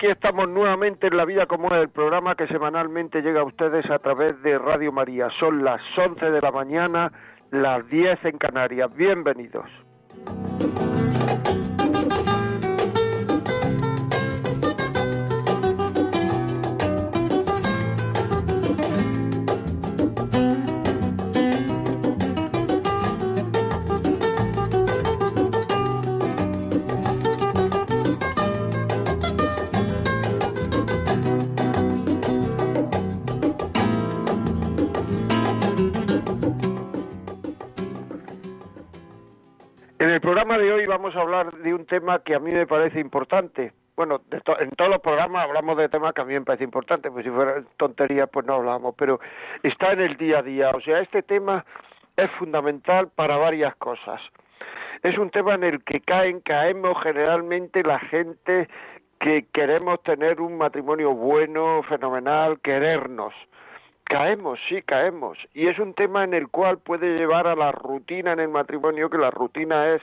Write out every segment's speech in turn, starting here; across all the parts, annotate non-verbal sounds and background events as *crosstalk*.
Aquí estamos nuevamente en La Vida como es, el programa que semanalmente llega a ustedes a través de Radio María. Son las 11 de la mañana, las 10 en Canarias. Bienvenidos. Vamos a hablar de un tema que a mí me parece importante. Bueno, en todos los programas hablamos de temas que a mí me parece importante, pues si fuera tontería pues no hablamos, pero está en el día a día. O sea, este tema es fundamental para varias cosas. Es un tema en el que caen, caemos generalmente la gente que queremos tener un matrimonio bueno, fenomenal, querernos. Caemos, sí, caemos. Y es un tema en el cual puede llevar a la rutina en el matrimonio, que la rutina es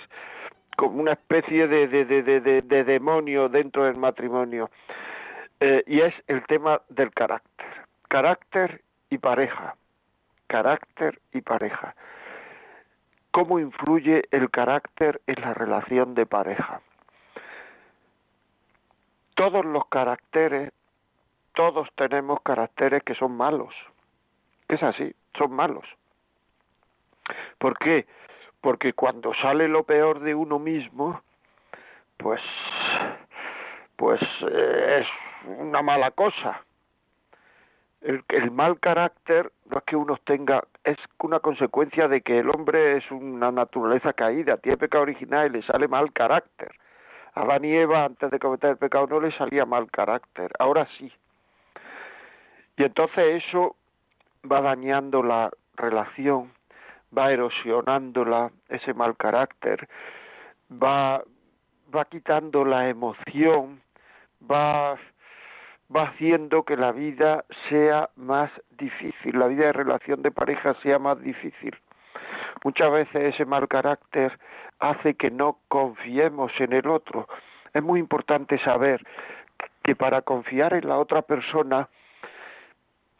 como una especie de, de, de, de demonio dentro del matrimonio. Eh, y es el tema del carácter. Carácter y pareja. Carácter y pareja. ¿Cómo influye el carácter en la relación de pareja? Todos los caracteres, todos tenemos caracteres que son malos. Es así, son malos. ¿Por qué? Porque cuando sale lo peor de uno mismo, pues, pues eh, es una mala cosa. El, el, mal carácter no es que uno tenga, es una consecuencia de que el hombre es una naturaleza caída, tiene pecado original y le sale mal carácter. A la nieva antes de cometer el pecado no le salía mal carácter, ahora sí. Y entonces eso va dañando la relación va erosionándola ese mal carácter, va, va quitando la emoción, va, va haciendo que la vida sea más difícil, la vida de relación de pareja sea más difícil. Muchas veces ese mal carácter hace que no confiemos en el otro. Es muy importante saber que para confiar en la otra persona,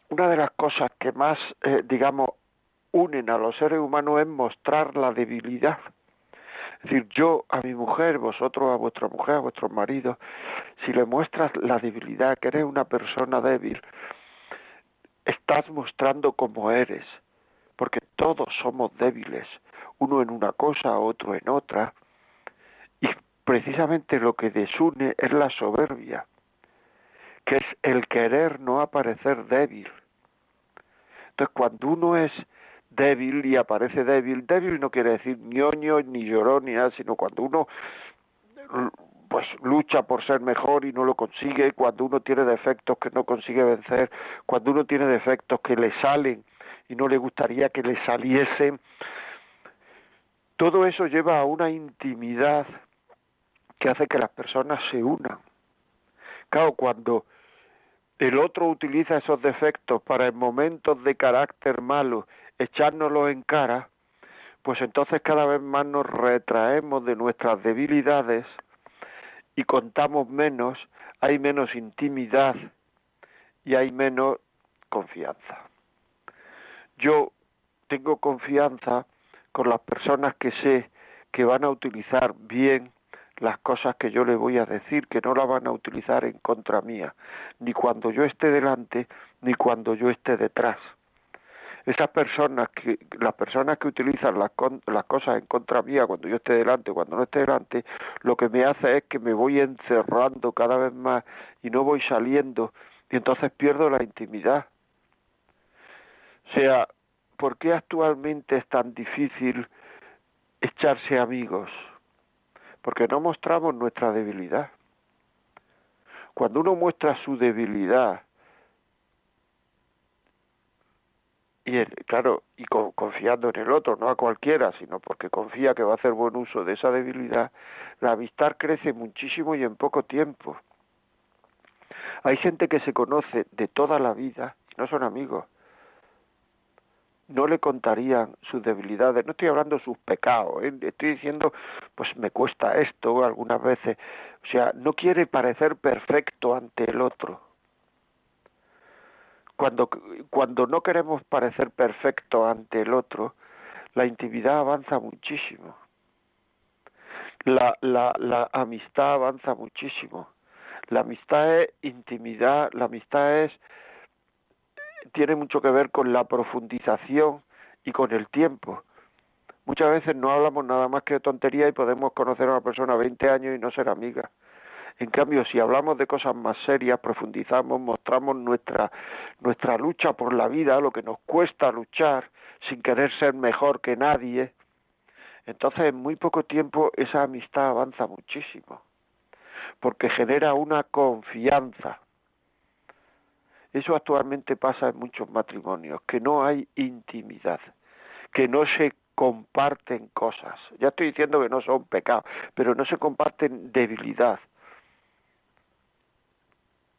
una de las cosas que más, eh, digamos, unen a los seres humanos es mostrar la debilidad. Es decir, yo a mi mujer, vosotros a vuestra mujer, a vuestros maridos, si le muestras la debilidad, que eres una persona débil, estás mostrando cómo eres, porque todos somos débiles, uno en una cosa, otro en otra, y precisamente lo que desune es la soberbia, que es el querer no aparecer débil. Entonces, cuando uno es débil y aparece débil. Débil no quiere decir ñoño ni llorón ni nada, sino cuando uno pues lucha por ser mejor y no lo consigue, cuando uno tiene defectos que no consigue vencer, cuando uno tiene defectos que le salen y no le gustaría que le saliesen, todo eso lleva a una intimidad que hace que las personas se unan. Claro, cuando el otro utiliza esos defectos para en momentos de carácter malo echárnoslo en cara, pues entonces cada vez más nos retraemos de nuestras debilidades y contamos menos, hay menos intimidad y hay menos confianza. Yo tengo confianza con las personas que sé que van a utilizar bien las cosas que yo le voy a decir, que no las van a utilizar en contra mía, ni cuando yo esté delante, ni cuando yo esté detrás esas personas que las personas que utilizan las, las cosas en contra mía cuando yo esté delante cuando no esté delante lo que me hace es que me voy encerrando cada vez más y no voy saliendo y entonces pierdo la intimidad o sea ¿por qué actualmente es tan difícil echarse amigos? porque no mostramos nuestra debilidad Cuando uno muestra su debilidad, y claro, y confiando en el otro, no a cualquiera, sino porque confía que va a hacer buen uso de esa debilidad, la amistad crece muchísimo y en poco tiempo. Hay gente que se conoce de toda la vida no son amigos. No le contarían sus debilidades, no estoy hablando sus pecados, ¿eh? estoy diciendo, pues me cuesta esto algunas veces. O sea, no quiere parecer perfecto ante el otro cuando, cuando no queremos parecer perfecto ante el otro, la intimidad avanza muchísimo. La, la, la amistad avanza muchísimo. La amistad es intimidad, la amistad es tiene mucho que ver con la profundización y con el tiempo. Muchas veces no hablamos nada más que tontería y podemos conocer a una persona 20 años y no ser amiga. En cambio, si hablamos de cosas más serias, profundizamos, mostramos nuestra, nuestra lucha por la vida, lo que nos cuesta luchar, sin querer ser mejor que nadie, entonces en muy poco tiempo esa amistad avanza muchísimo, porque genera una confianza. Eso actualmente pasa en muchos matrimonios, que no hay intimidad, que no se comparten cosas. Ya estoy diciendo que no son pecados, pero no se comparten debilidad,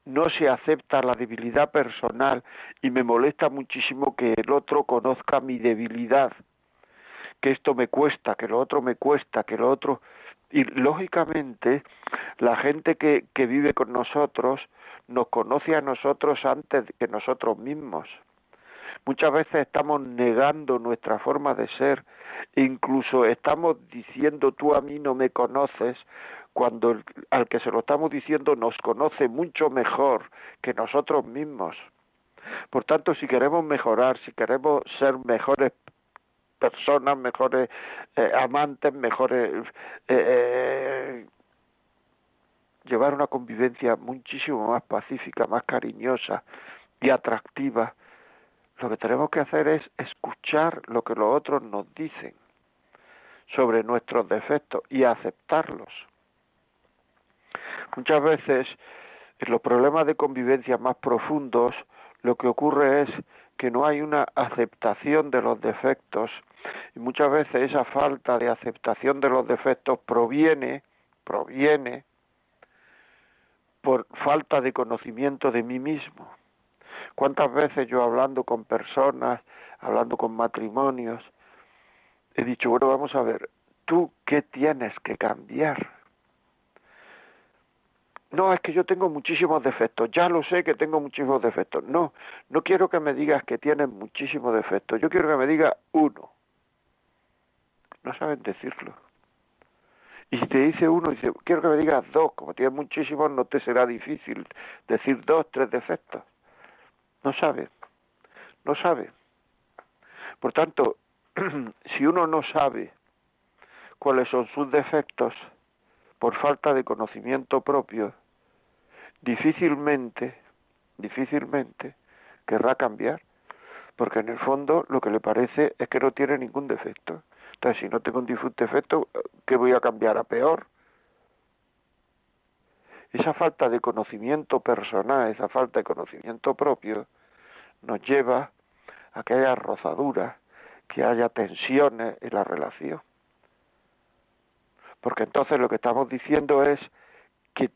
no se acepta la debilidad personal y me molesta muchísimo que el otro conozca mi debilidad, que esto me cuesta, que lo otro me cuesta, que lo otro... Y lógicamente la gente que, vive con nosotros nos conoce a nosotros antes que nosotros mismos. Muchas veces estamos negando nuestra forma de ser, incluso estamos diciendo tú a mí no me conoces, cuando al que se lo estamos diciendo nos conoce mucho mejor que nosotros mismos. Por tanto, si queremos mejorar, si queremos ser mejores personas, mejores eh, amantes, mejores... Eh, eh, llevar una convivencia muchísimo más pacífica, más cariñosa y atractiva, lo que tenemos que hacer es escuchar lo que los otros nos dicen sobre nuestros defectos y aceptarlos. Muchas veces en los problemas de convivencia más profundos lo que ocurre es que no hay una aceptación de los defectos y muchas veces esa falta de aceptación de los defectos proviene proviene por falta de conocimiento de mí mismo. ¿Cuántas veces yo hablando con personas, hablando con matrimonios, he dicho, bueno, vamos a ver, tú qué tienes que cambiar? No, es que yo tengo muchísimos defectos, ya lo sé que tengo muchísimos defectos. No, no quiero que me digas que tienes muchísimos defectos, yo quiero que me digas uno. No saben decirlo. Y si te dice uno, dice, quiero que me digas dos, como tienes muchísimos, no te será difícil decir dos, tres defectos. No sabe, no sabe. Por tanto, *clears throat* si uno no sabe cuáles son sus defectos, por falta de conocimiento propio, difícilmente, difícilmente querrá cambiar, porque en el fondo lo que le parece es que no tiene ningún defecto. Entonces, si no tengo un defecto, ¿qué voy a cambiar a peor? Esa falta de conocimiento personal, esa falta de conocimiento propio, nos lleva a que haya rozaduras, que haya tensiones en la relación porque entonces lo que estamos diciendo es que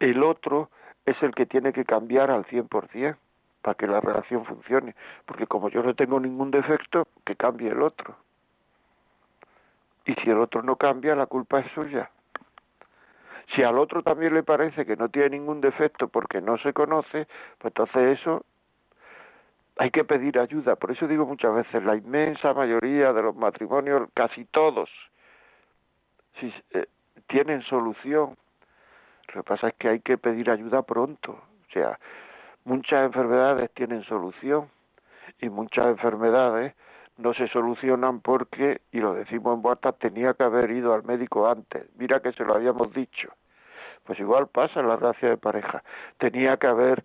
el otro es el que tiene que cambiar al 100% para que la relación funcione, porque como yo no tengo ningún defecto, que cambie el otro. Y si el otro no cambia, la culpa es suya. Si al otro también le parece que no tiene ningún defecto porque no se conoce, pues entonces eso hay que pedir ayuda. Por eso digo muchas veces, la inmensa mayoría de los matrimonios, casi todos, si, eh, tienen solución. Lo que pasa es que hay que pedir ayuda pronto. O sea, muchas enfermedades tienen solución y muchas enfermedades no se solucionan porque, y lo decimos en vuelta, tenía que haber ido al médico antes. Mira que se lo habíamos dicho. Pues igual pasa en la gracia de pareja. Tenía que haber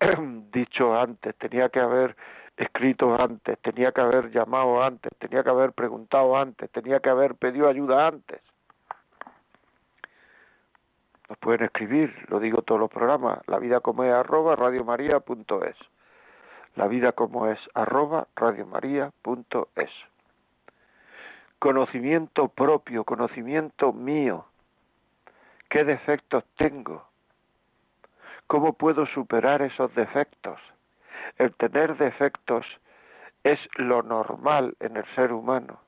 *clears throat* dicho antes, tenía que haber escrito antes, tenía que haber llamado antes, tenía que haber preguntado antes, tenía que haber pedido ayuda antes. Nos pueden escribir, lo digo todos los programas, la vida como es arroba radiomaria.es. La vida como es arroba radiomaria.es. Conocimiento propio, conocimiento mío. ¿Qué defectos tengo? ¿Cómo puedo superar esos defectos? El tener defectos es lo normal en el ser humano.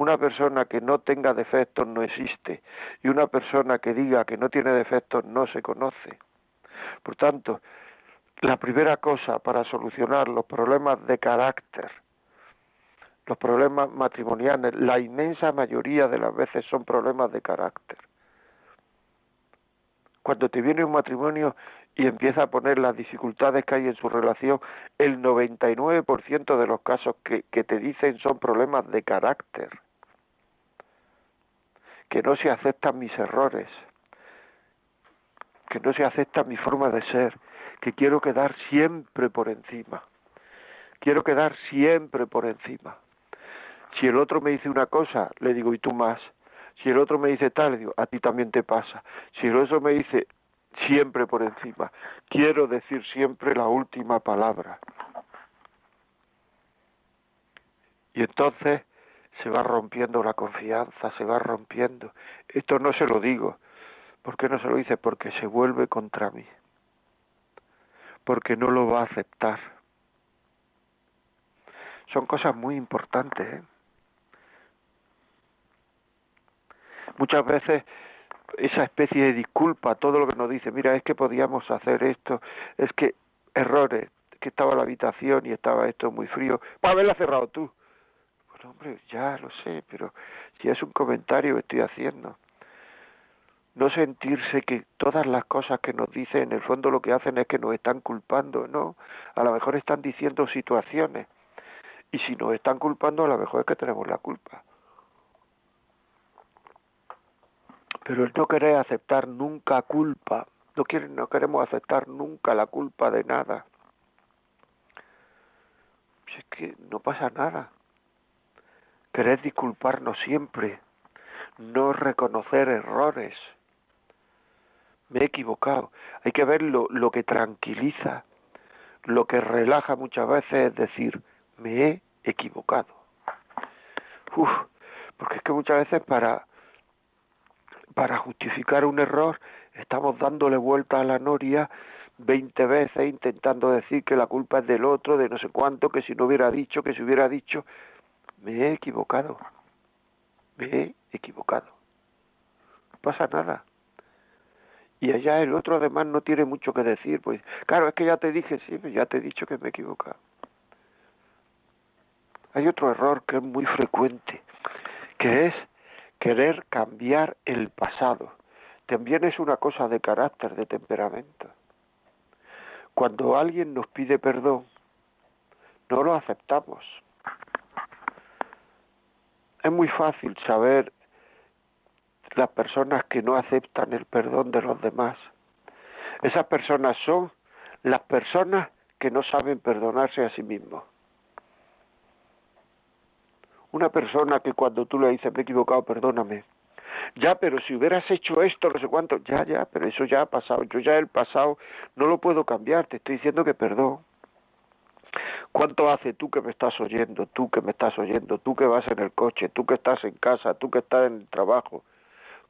Una persona que no tenga defectos no existe y una persona que diga que no tiene defectos no se conoce. Por tanto, la primera cosa para solucionar los problemas de carácter, los problemas matrimoniales, la inmensa mayoría de las veces son problemas de carácter. Cuando te viene un matrimonio y empieza a poner las dificultades que hay en su relación, el 99% de los casos que, que te dicen son problemas de carácter, que no se aceptan mis errores, que no se acepta mi forma de ser, que quiero quedar siempre por encima, quiero quedar siempre por encima. Si el otro me dice una cosa, le digo, ¿y tú más? Si el otro me dice tal, digo, a ti también te pasa. Si el otro me dice siempre por encima, quiero decir siempre la última palabra. Y entonces se va rompiendo la confianza, se va rompiendo. Esto no se lo digo. ¿Por qué no se lo dice? Porque se vuelve contra mí. Porque no lo va a aceptar. Son cosas muy importantes. ¿eh? muchas veces esa especie de disculpa, todo lo que nos dice, mira, es que podíamos hacer esto, es que errores, que estaba la habitación y estaba esto muy frío, para haberla cerrado tú. Hombre, ya lo sé, pero si es un comentario que estoy haciendo. No sentirse que todas las cosas que nos dicen en el fondo lo que hacen es que nos están culpando, no, a lo mejor están diciendo situaciones. Y si nos están culpando, a lo mejor es que tenemos la culpa. pero el no querer aceptar nunca culpa, no, quiere, no queremos aceptar nunca la culpa de nada. Pues es que no pasa nada. Querer disculparnos siempre, no reconocer errores. Me he equivocado. Hay que ver lo, lo que tranquiliza, lo que relaja muchas veces es decir, me he equivocado. Uf, porque es que muchas veces para para justificar un error estamos dándole vuelta a la noria veinte veces intentando decir que la culpa es del otro, de no sé cuánto, que si no hubiera dicho, que si hubiera dicho, me he equivocado, me he equivocado. No pasa nada. Y allá el otro además no tiene mucho que decir, pues claro, es que ya te dije, sí, ya te he dicho que me he equivocado. Hay otro error que es muy frecuente, que es querer cambiar el pasado. También es una cosa de carácter, de temperamento. Cuando alguien nos pide perdón, no lo aceptamos. Es muy fácil saber las personas que no aceptan el perdón de los demás. Esas personas son las personas que no saben perdonarse a sí mismos. Una persona que cuando tú le dices, me he equivocado, perdóname. Ya, pero si hubieras hecho esto, no sé cuánto, ya, ya, pero eso ya ha pasado. Yo ya el pasado no lo puedo cambiar, te estoy diciendo que perdón. ¿Cuánto hace tú que me estás oyendo, tú que me estás oyendo, tú que vas en el coche, tú que estás en casa, tú que estás en el trabajo?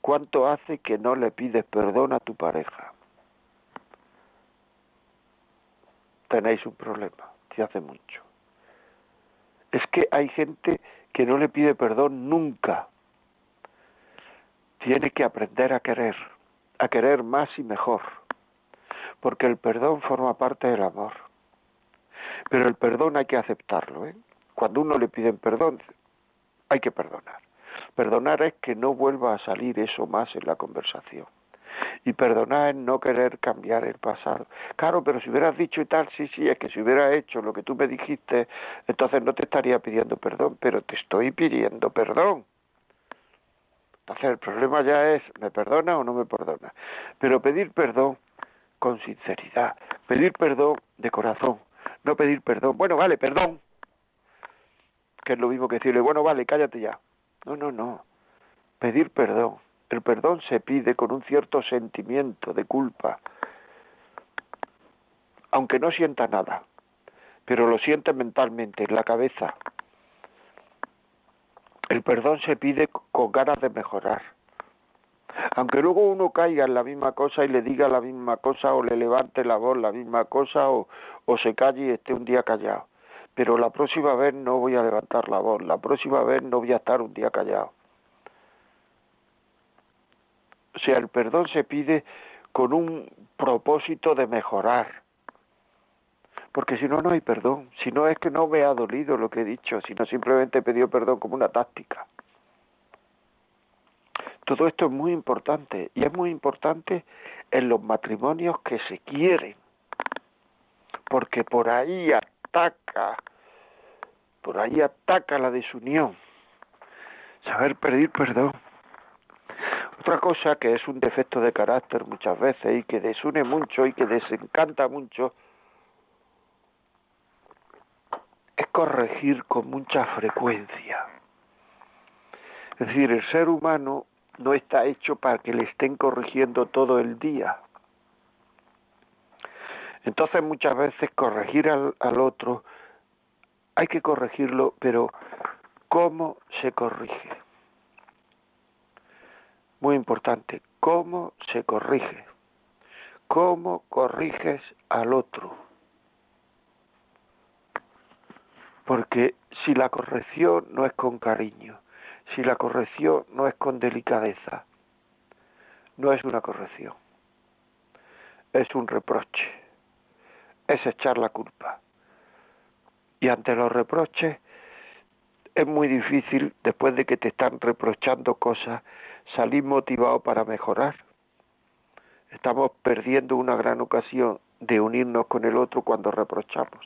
¿Cuánto hace que no le pides perdón a tu pareja? Tenéis un problema, te hace mucho. Es que hay gente que no le pide perdón nunca. Tiene que aprender a querer, a querer más y mejor, porque el perdón forma parte del amor. Pero el perdón hay que aceptarlo. ¿eh? Cuando uno le pide perdón, hay que perdonar. Perdonar es que no vuelva a salir eso más en la conversación. Y perdonar es no querer cambiar el pasado. Claro, pero si hubieras dicho y tal, sí, sí, es que si hubiera hecho lo que tú me dijiste, entonces no te estaría pidiendo perdón, pero te estoy pidiendo perdón. Entonces el problema ya es, ¿me perdona o no me perdona? Pero pedir perdón con sinceridad, pedir perdón de corazón, no pedir perdón, bueno, vale, perdón, que es lo mismo que decirle, bueno, vale, cállate ya. No, no, no, pedir perdón El perdón se pide con un cierto sentimiento de culpa, aunque no sienta nada, pero lo siente mentalmente, en la cabeza. El perdón se pide con ganas de mejorar. Aunque luego uno caiga en la misma cosa y le diga la misma cosa o le levante la voz la misma cosa o, se calle y esté un día callado. Pero la próxima vez no voy a levantar la voz, la próxima vez no voy a estar un día callado. O sea, el perdón se pide con un propósito de mejorar. Porque si no, no hay perdón. Si no es que no me ha dolido lo que he dicho, sino simplemente he pedido perdón como una táctica. Todo esto es muy importante y es muy importante en los matrimonios que se quieren, porque por ahí ataca, por ahí ataca la desunión. Saber pedir perdón. Otra cosa que es un defecto de carácter muchas veces y que desune mucho y que desencanta mucho es corregir con mucha frecuencia. Es decir, el ser humano no está hecho para que le estén corrigiendo todo el día. Entonces muchas veces corregir al, otro, hay que corregirlo, pero ¿cómo se corrige? Muy importante, ¿cómo se corrige? ¿Cómo corriges al otro? Porque si la corrección no es con cariño, si la corrección no es con delicadeza, no es una corrección, es un reproche, es echar la culpa. Y ante los reproches es muy difícil, después de que te están reprochando cosas, salir motivado para mejorar. Estamos perdiendo una gran ocasión de unirnos con el otro cuando reprochamos.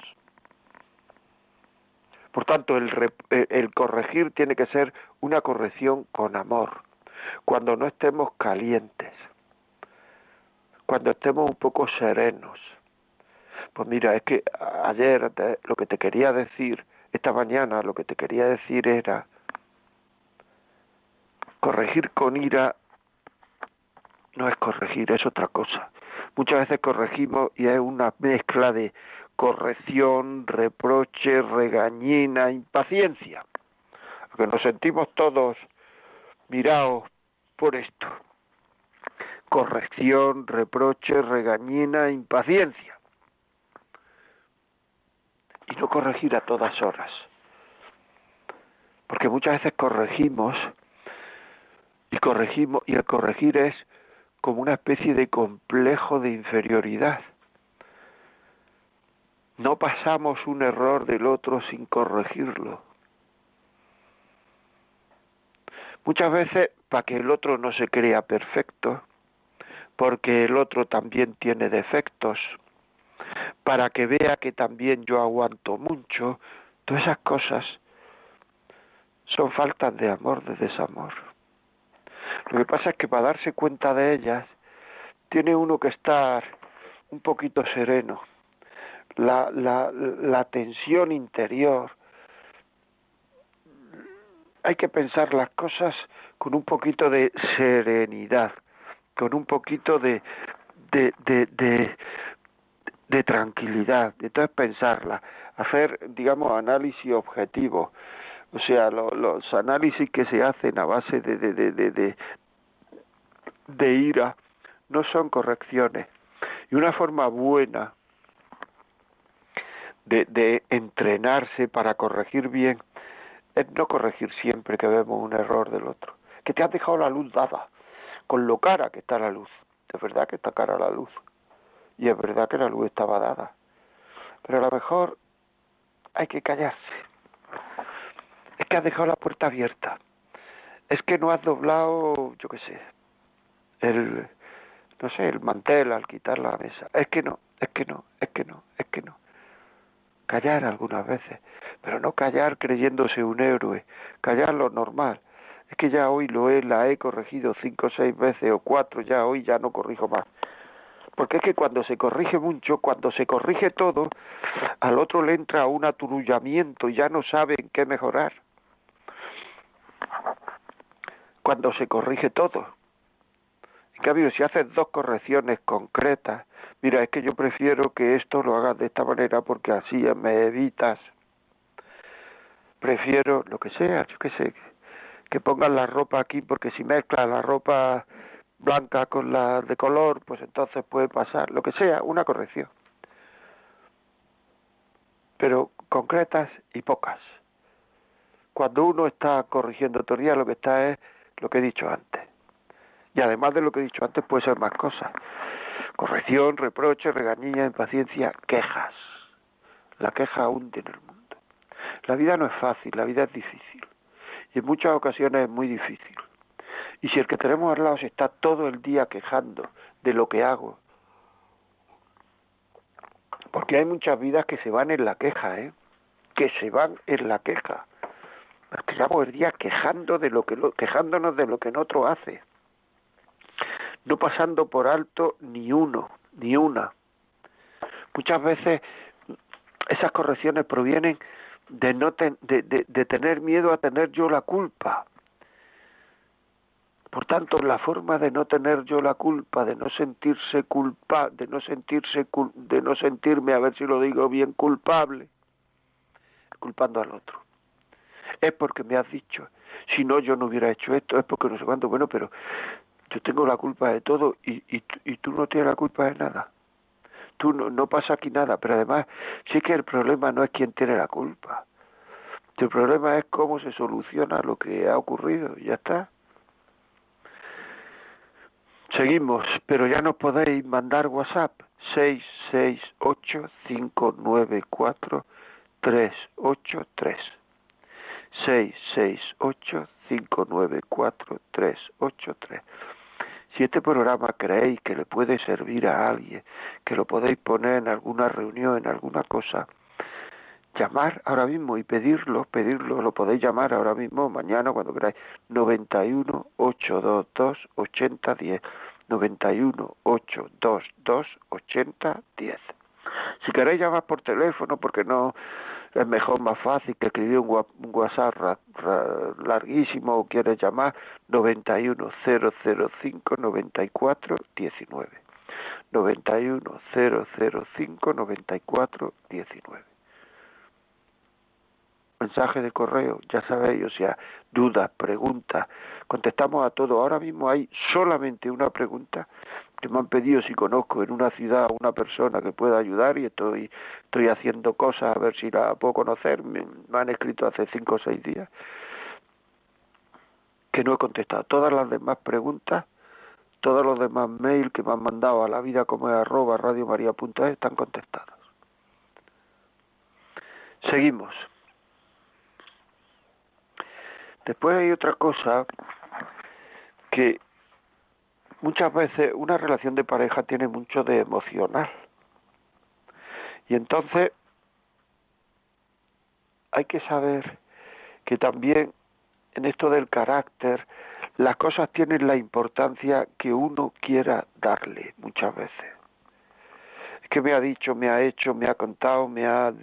Por tanto, el, eh, el, corregir tiene que ser una corrección con amor, cuando no estemos calientes, cuando estemos un poco serenos. Pues mira, es que ayer lo que te quería decir, esta mañana lo que te quería decir era, corregir con ira no es corregir, es otra cosa. Muchas veces corregimos y es una mezcla de corrección, reproche, regañina, impaciencia. Porque nos sentimos todos mirados por esto. Corrección, reproche, regañina, impaciencia. Y no corregir a todas horas. Porque muchas veces corregimos y corregimos y el corregir es como una especie de complejo de inferioridad no pasamos un error del otro sin corregirlo. Muchas veces para que el otro no se crea perfecto, porque el otro también tiene defectos, para que vea que también yo aguanto mucho, todas esas cosas son faltas de amor, de desamor. Lo que pasa es que para darse cuenta de ellas, tiene uno que estar un poquito sereno, la, la, la tensión interior. Hay que pensar las cosas con un poquito de serenidad, con un poquito de, de, de, tranquilidad, entonces pensarla, hacer, digamos, análisis objetivo, o sea, los análisis que se hacen a base de, de, de, de, de ira no son correcciones. Y una forma buena de, entrenarse para corregir bien es no corregir siempre que vemos un error del otro. Que te has dejado la luz dada, con lo cara que está la luz. Es verdad que está cara la luz. Y es verdad que la luz estaba dada. Pero a lo mejor hay que callarse. Es que has dejado la puerta abierta. Es que no has doblado, yo qué sé, el, no sé, el mantel al quitar la mesa. Es que no, es que no, es que no, es que no callar algunas veces, pero no callar creyéndose un héroe, callar lo normal. Es que ya hoy lo he, la he corregido cinco o seis veces o cuatro, ya hoy ya no corrijo más. Porque es que cuando se corrige mucho, cuando se corrige todo, al otro le entra un aturullamiento y ya no sabe en qué mejorar. Cuando se corrige todo. En cambio, si haces dos correcciones concretas, mira, es que yo prefiero que esto lo hagas de esta manera porque así me evitas. Prefiero lo que sea, yo qué sé, que pongas la ropa aquí porque si mezclas la ropa blanca con la de color, pues entonces puede pasar, lo que sea, una corrección. Pero concretas y pocas. Cuando uno está corrigiendo teoría, lo que está es lo que he dicho antes. Y además de lo que he dicho antes, puede ser más cosas. Corrección, reproche, regañilla, impaciencia, quejas. La queja hunde en el mundo. La vida no es fácil, la vida es difícil. Y en muchas ocasiones es muy difícil. Y si el que tenemos al lado se está todo el día quejando de lo que hago, porque hay muchas vidas que se van en la queja, ¿eh? Que se van en la queja. Nos quedamos el día quejando de lo que quejándonos de lo que en otro hace. No pasando por alto ni uno, ni una. Muchas veces esas correcciones provienen de no de tener miedo a tener yo la culpa por tanto, la forma de no tener yo la culpa, de no sentirse culpa, de no sentirse de no sentirme, a ver si lo digo bien, culpable, culpando al otro. Es porque me has dicho, si no yo no hubiera hecho esto, es porque no sé cuánto, bueno, pero yo tengo la culpa de todo y, y, y tú no tienes la culpa de nada. Tú no, no pasa aquí nada, pero además sí que el problema no es quién tiene la culpa. El problema es cómo se soluciona lo que ha ocurrido, ya está. Seguimos, pero ya no podéis mandar WhatsApp. 668-594-383. 668-594-383. Si este programa creéis que le puede servir a alguien, que lo podéis poner en alguna reunión, en alguna cosa, llamar ahora mismo y pedirlo, pedirlo, lo podéis llamar ahora mismo, mañana, cuando queráis, 91 822 8010. 91 822 8010. Si queréis llamar por teléfono, porque no es mejor, más fácil que escribir un WhatsApp larguísimo o quieres llamar 91 005 94 19. 91 005 94 19 mensaje de correo, ya sabéis, o sea, dudas, preguntas, contestamos a todo. Ahora mismo hay solamente una pregunta que me han pedido si conozco en una ciudad una persona que pueda ayudar y estoy, estoy haciendo cosas a ver si la puedo conocer. Me, han escrito hace cinco o seis días que no he contestado. Todas las demás preguntas, todos los demás mails que me han mandado a la vida como es arroba están contestados. Seguimos. Después hay otra cosa que muchas veces una relación de pareja tiene mucho de emocional. Y entonces hay que saber que también en esto del carácter las cosas tienen la importancia que uno quiera darle muchas veces. Es que me ha dicho, me ha hecho, me ha contado, me ha...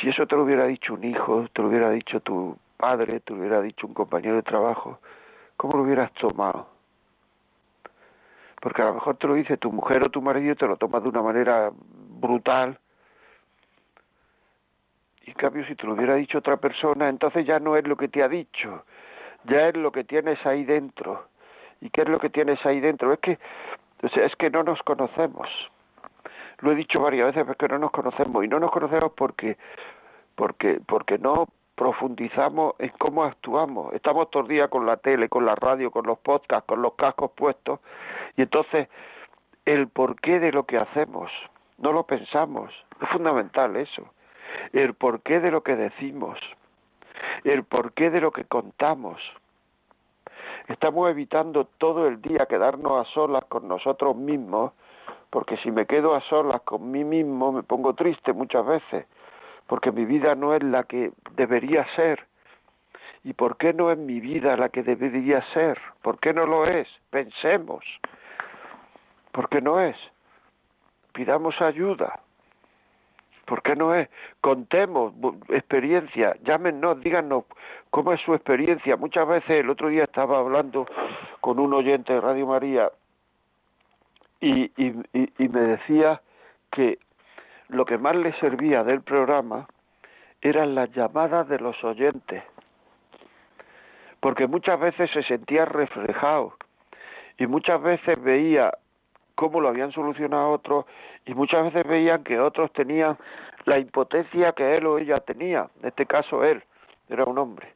Si eso te lo hubiera dicho un hijo, te lo hubiera dicho tu padre, te hubiera dicho un compañero de trabajo, ¿cómo lo hubieras tomado? Porque a lo mejor te lo dice tu mujer o tu marido te lo tomas de una manera brutal. Y en cambio, si te lo hubiera dicho otra persona, entonces ya no es lo que te ha dicho, ya es lo que tienes ahí dentro. ¿Y qué es lo que tienes ahí dentro? Es que, es que no nos conocemos. Lo he dicho varias veces, pero es que no nos conocemos. Y no nos conocemos porque, porque, porque no profundizamos en cómo actuamos. Estamos todo el día con la tele, con la radio, con los podcasts, con los cascos puestos, y entonces el porqué de lo que hacemos, no lo pensamos. Es fundamental eso. El porqué de lo que decimos, el porqué de lo que contamos. Estamos evitando todo el día quedarnos a solas con nosotros mismos, porque si me quedo a solas con mí mismo me pongo triste muchas veces porque mi vida no es la que debería ser. ¿Y por qué no es mi vida la que debería ser? ¿Por qué no lo es? Pensemos. ¿Por qué no es? Pidamos ayuda. ¿Por qué no es? Contemos experiencia, llámenos, díganos cómo es su experiencia. Muchas veces, el otro día estaba hablando con un oyente de Radio María y, y, y me decía que lo que más le servía del programa eran las llamadas de los oyentes, porque muchas veces se sentía reflejado y muchas veces veía cómo lo habían solucionado otros y muchas veces veían que otros tenían la impotencia que él o ella tenía, en este caso él, era un hombre,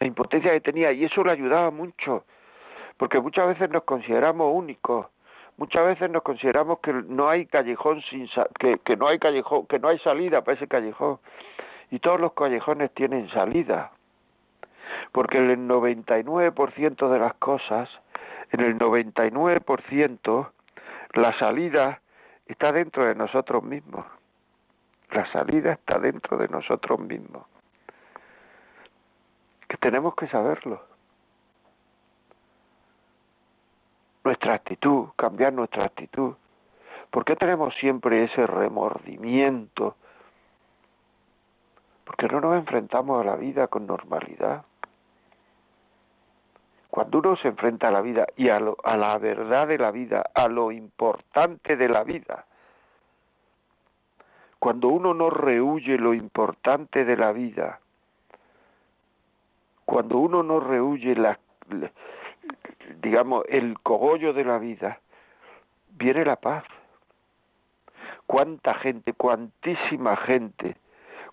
la impotencia que tenía y eso le ayudaba mucho, porque muchas veces nos consideramos únicos, muchas veces nos consideramos que no hay callejón sin que, que no hay callejón, que no hay salida para ese callejón y todos los callejones tienen salida, porque el 99% de las cosas en el 99% la salida está dentro de nosotros mismos. La salida está dentro de nosotros mismos. Que tenemos que saberlo. Nuestra actitud, cambiar nuestra actitud. ¿Por qué tenemos siempre ese remordimiento? Porque no nos enfrentamos a la vida con normalidad. Cuando uno se enfrenta a la vida y a, a la verdad de la vida, a lo importante de la vida, cuando uno no rehuye lo importante de la vida, cuando uno no rehuye la, digamos, el cogollo de la vida, viene la paz. Cuánta gente, cuantísima gente,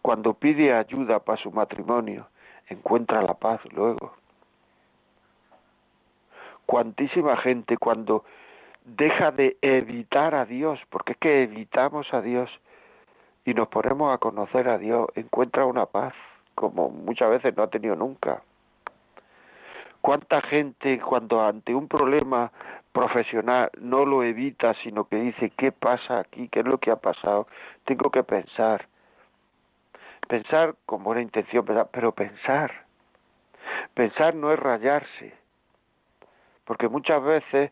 cuando pide ayuda para su matrimonio, encuentra la paz luego cuantísima gente cuando deja de evitar a Dios, porque es que evitamos a Dios y nos ponemos a conocer a Dios, encuentra una paz como muchas veces no ha tenido nunca. ¿Cuánta gente cuando ante un problema profesional no lo evita, sino que dice, ¿qué pasa aquí? ¿Qué es lo que ha pasado? Tengo que pensar. Pensar con buena intención, pero pensar. Pensar no es rayarse porque muchas veces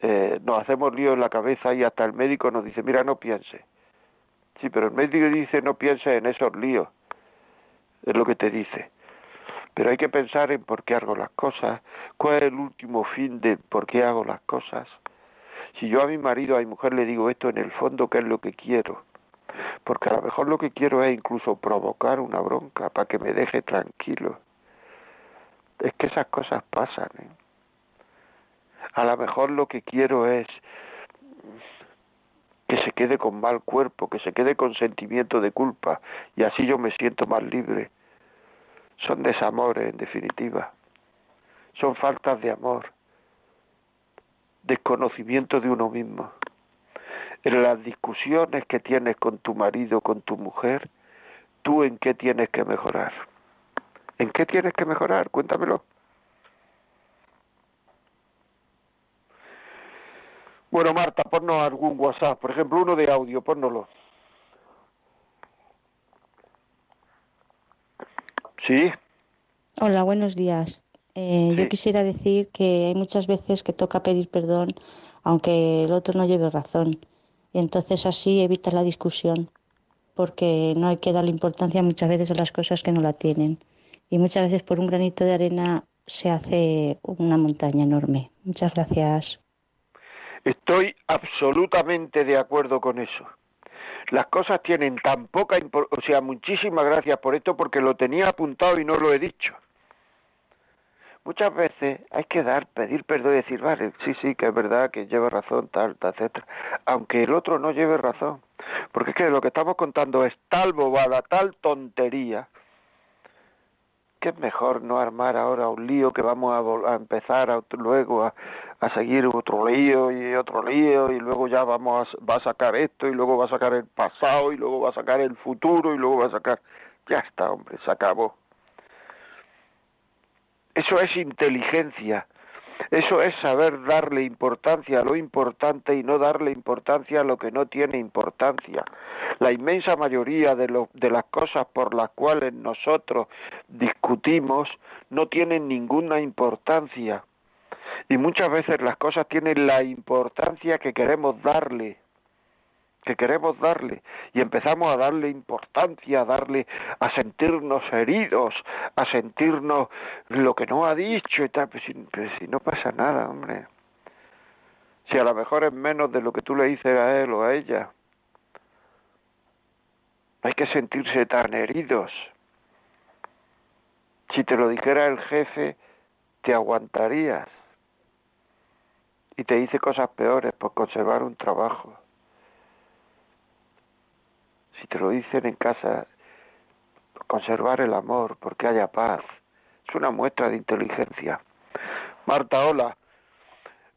eh, nos hacemos lío en la cabeza y hasta el médico nos dice, mira, no piense. Sí, pero el médico dice, no piense en esos líos, es lo que te dice. Pero hay que pensar en por qué hago las cosas, cuál es el último fin de por qué hago las cosas. Si yo a mi marido, a mi mujer le digo esto en el fondo, ¿qué es lo que quiero? Porque a lo mejor lo que quiero es incluso provocar una bronca para que me deje tranquilo. Es que esas cosas pasan. ¿eh? a lo mejor lo que quiero es que se quede con mal cuerpo, que se quede con sentimiento de culpa, y así yo me siento más libre. Son desamores, en definitiva. Son faltas de amor, desconocimiento de uno mismo. En las discusiones que tienes con tu marido, con tu mujer, tú en qué tienes que mejorar. ¿En qué tienes que mejorar? Cuéntamelo. Bueno, Marta, ponnos algún WhatsApp, por ejemplo, uno de audio, pónnoslo. ¿Sí? Hola, buenos días. Eh, yo quisiera decir que hay muchas veces que toca pedir perdón aunque el otro no lleve razón. Y entonces así evita la discusión, porque no hay que darle importancia muchas veces a las cosas que no la tienen. Y muchas veces por un granito de arena se hace una montaña enorme. Muchas gracias. Estoy absolutamente de acuerdo con eso. Las cosas tienen tan poca o sea, muchísimas gracias por esto porque lo tenía apuntado y no lo he dicho. Muchas veces hay que dar, pedir perdón y decir, vale, sí, sí, que es verdad, que lleva razón, tal, tal, etcétera, aunque el otro no lleve razón. Porque es que lo que estamos contando es tal bobada, tal tontería, que es mejor no armar ahora un lío que vamos a, a empezar luego a, a seguir otro lío y otro lío y luego ya vamos a, va a sacar esto y luego va a sacar el pasado y luego va a sacar el futuro y luego va a sacar ya está hombre se acabó. Eso es inteligencia eso es saber darle importancia a lo importante y no darle importancia a lo que no tiene importancia. La inmensa mayoría de, de las cosas por las cuales nosotros discutimos no tienen ninguna importancia y muchas veces las cosas tienen la importancia que queremos darle, que queremos darle y empezamos a darle importancia, a darle, a sentirnos heridos, a sentirnos lo que no ha dicho y tal, pues si, pues si no pasa nada, hombre. Si a lo mejor es menos de lo que tú le dices a él o a ella. Hay que sentirse tan heridos. Si te lo dijera el jefe, te aguantarías. Y te dice cosas peores por conservar un trabajo. Si te lo dicen en casa, conservar el amor, porque haya paz. Es una muestra de inteligencia. Marta, hola.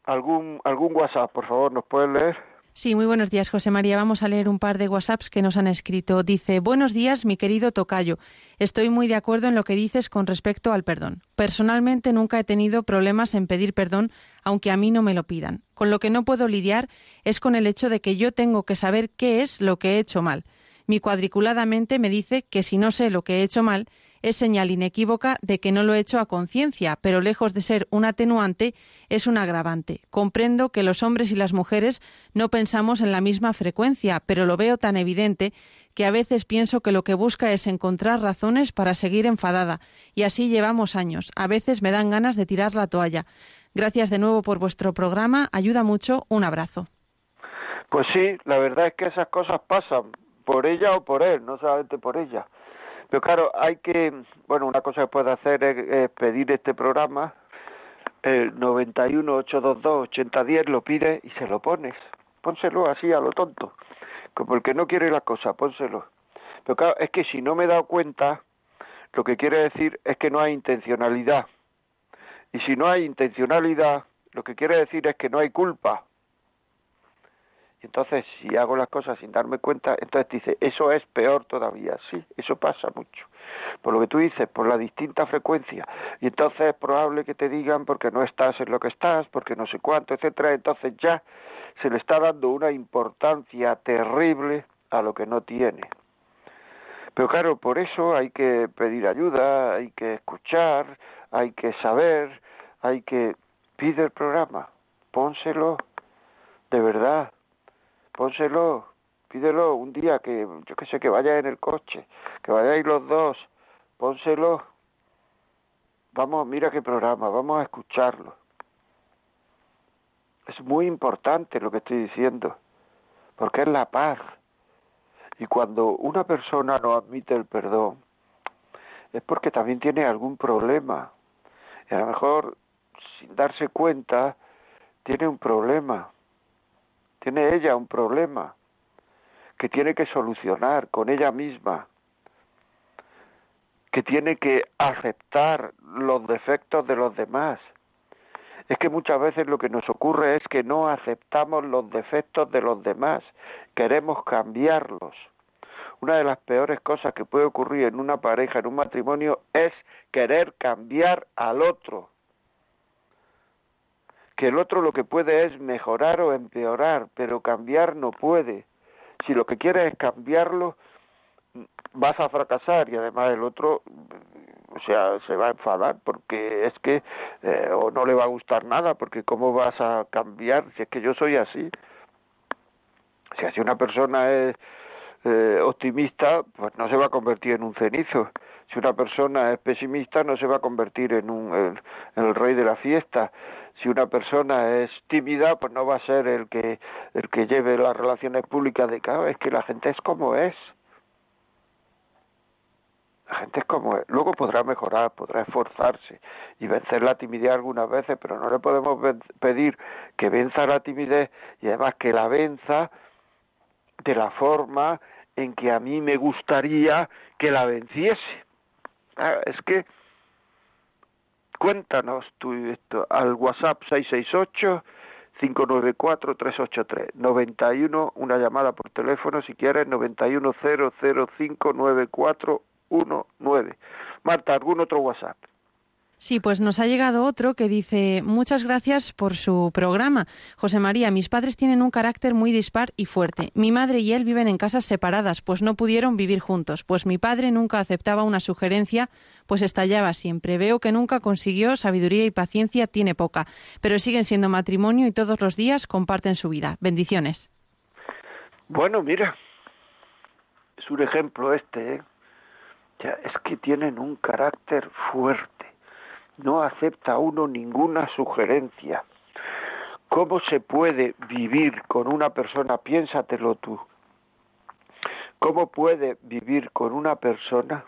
¿Algún, algún WhatsApp, por favor, nos puedes leer? Sí, muy buenos días, José María. Vamos a leer un par de WhatsApps que nos han escrito. Dice, buenos días, mi querido Tocayo. Estoy muy de acuerdo en lo que dices con respecto al perdón. Personalmente nunca he tenido problemas en pedir perdón, aunque a mí no me lo pidan. Con lo que no puedo lidiar es con el hecho de que yo tengo que saber qué es lo que he hecho mal. Mi cuadriculadamente me dice que si no sé lo que he hecho mal, es señal inequívoca de que no lo he hecho a conciencia, pero lejos de ser un atenuante, es un agravante. Comprendo que los hombres y las mujeres no pensamos en la misma frecuencia, pero lo veo tan evidente que a veces pienso que lo que busca es encontrar razones para seguir enfadada, y así llevamos años. A veces me dan ganas de tirar la toalla. Gracias de nuevo por vuestro programa, ayuda mucho, un abrazo. Pues sí, la verdad es que esas cosas pasan, por ella o por él, no solamente por ella. Pero claro, hay que, bueno, una cosa que puede hacer es, pedir este programa, el 91-822-8010, lo pide y se lo pones. Pónselo así a lo tonto, como el que no quiere la cosa, pónselo. Pero claro, es que si no me he dado cuenta, lo que quiere decir es que no hay intencionalidad. Y si no hay intencionalidad, lo que quiere decir es que no hay culpa. Entonces, si hago las cosas sin darme cuenta, entonces dice, eso es peor todavía. Sí, eso pasa mucho. Por lo que tú dices, por la distinta frecuencia. Y entonces es probable que te digan porque no estás en lo que estás, porque no sé cuánto, etcétera. Entonces ya se le está dando una importancia terrible a lo que no tiene. Pero claro, por eso hay que pedir ayuda, hay que escuchar, hay que saber, hay que pide el programa, pónselo de verdad, pónselo, pídelo un día que yo que sé que vaya en el coche, que vayáis los dos, pónselo. Vamos, mira qué programa, vamos a escucharlo. Es muy importante lo que estoy diciendo, porque es la paz. Y cuando una persona no admite el perdón, es porque también tiene algún problema. Y a lo mejor, sin darse cuenta, tiene un problema. Tiene ella un problema que tiene que solucionar con ella misma, que tiene que aceptar los defectos de los demás. Es que muchas veces lo que nos ocurre es que no aceptamos los defectos de los demás, queremos cambiarlos. Una de las peores cosas que puede ocurrir en una pareja, en un matrimonio, es querer cambiar al otro que el otro lo que puede es mejorar o empeorar, pero cambiar no puede. Si lo que quieres es cambiarlo, vas a fracasar y además el otro o sea se va a enfadar porque es que eh, o no le va a gustar nada porque cómo vas a cambiar si es que yo soy así si así una persona es eh, optimista pues no se va a convertir en un cenizo. Si una persona es pesimista no se va a convertir en un en el rey de la fiesta si una persona es tímida, pues no va a ser el que el que lleve las relaciones públicas de cada es que la gente es como es. La gente es como es. Luego podrá mejorar, podrá esforzarse y vencer la timidez algunas veces, pero no le podemos pedir que venza la timidez y además que la venza de la forma en que a mí me gustaría que la venciese. Es que Cuéntanos tú esto al WhatsApp 668 594 383 91 una llamada por teléfono si quieres 910059419. Marta, ¿algún otro WhatsApp? Sí, pues nos ha llegado otro que dice muchas gracias por su programa. José María, mis padres tienen un carácter muy dispar y fuerte. Mi madre y él viven en casas separadas, pues no pudieron vivir juntos. Pues mi padre nunca aceptaba una sugerencia, pues estallaba siempre. Veo que nunca consiguió sabiduría y paciencia, tiene poca, pero siguen siendo matrimonio y todos los días comparten su vida. Bendiciones. Bueno, mira, es un ejemplo este, ¿eh? Ya, es que tienen un carácter fuerte, no acepta uno ninguna sugerencia. ¿Cómo se puede vivir con una persona? Piénsatelo tú. ¿Cómo puede vivir con una persona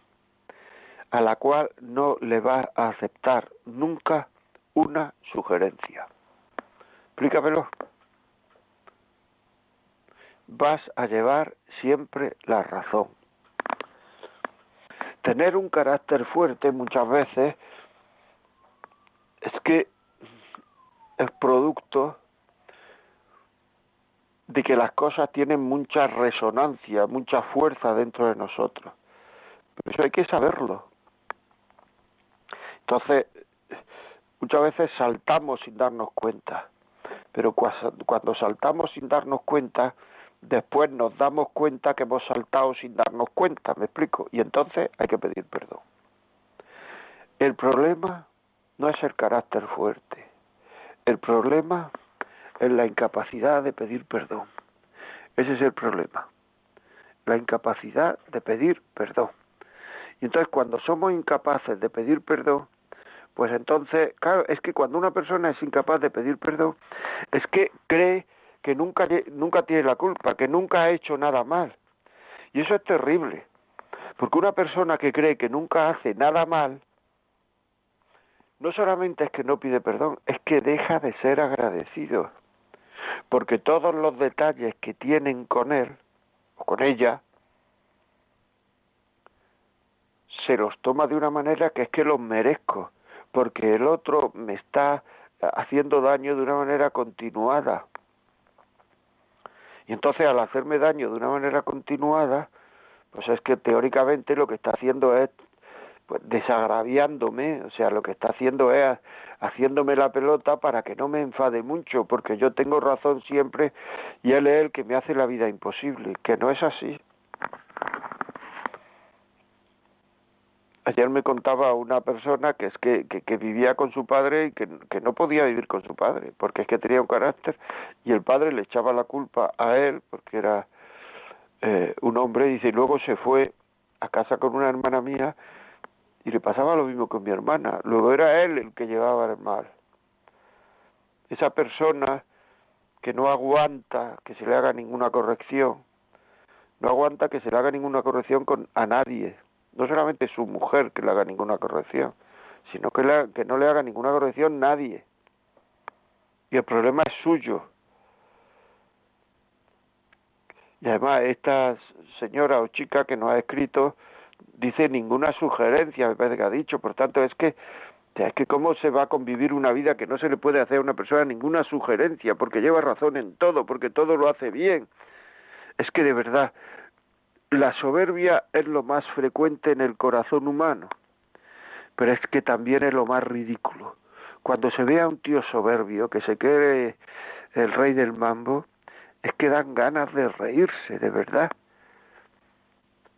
a la cual no le va a aceptar nunca una sugerencia? Explícamelo vas a llevar siempre la razón. Tener un carácter fuerte muchas veces es que es producto de que las cosas tienen mucha resonancia, mucha fuerza dentro de nosotros. Pero eso hay que saberlo. Entonces, muchas veces saltamos sin darnos cuenta. Pero cuando saltamos sin darnos cuenta, después nos damos cuenta que hemos saltado sin darnos cuenta, me explico, y entonces hay que pedir perdón. El problema no es el carácter fuerte, el problema es la incapacidad de pedir perdón. Ese es el problema, la incapacidad de pedir perdón. Y entonces cuando somos incapaces de pedir perdón, pues entonces, claro, es que cuando una persona es incapaz de pedir perdón, es que cree que nunca, nunca tiene la culpa, que nunca ha hecho nada mal. Y eso es terrible, porque una persona que cree que nunca hace nada mal, no solamente es que no pide perdón, es que deja de ser agradecido, porque todos los detalles que tienen con él o con ella, se los toma de una manera que es que los merezco, porque el otro me está haciendo daño de una manera continuada. Y entonces al hacerme daño de una manera continuada, pues es que teóricamente lo que está haciendo es pues, desagraviándome, o sea, lo que está haciendo es haciéndome la pelota para que no me enfade mucho, porque yo tengo razón siempre y él es el que me hace la vida imposible, que no es así. Ayer me contaba una persona que es que, que, vivía con su padre y que, que, no podía vivir con su padre, porque es que tenía un carácter y el padre le echaba la culpa a él, porque era eh, un hombre, dice, y luego se fue a casa con una hermana mía y le pasaba lo mismo con mi hermana. Luego era él el que llevaba el mal. Esa persona que no aguanta que se le haga ninguna corrección, no aguanta que se le haga ninguna corrección con a nadie, no solamente su mujer que le haga ninguna corrección, sino que, que no le haga ninguna corrección nadie. Y el problema es suyo. Y además esta señora o chica que nos ha escrito dice ninguna sugerencia, me parece que ha dicho, por tanto es que es que cómo se va a convivir una vida que no se le puede hacer a una persona ninguna sugerencia, porque lleva razón en todo, porque todo lo hace bien. Es que de verdad, la soberbia es lo más frecuente en el corazón humano, pero es que también es lo más ridículo. Cuando se ve a un tío soberbio que se cree el rey del mambo, es que dan ganas de reírse, de verdad.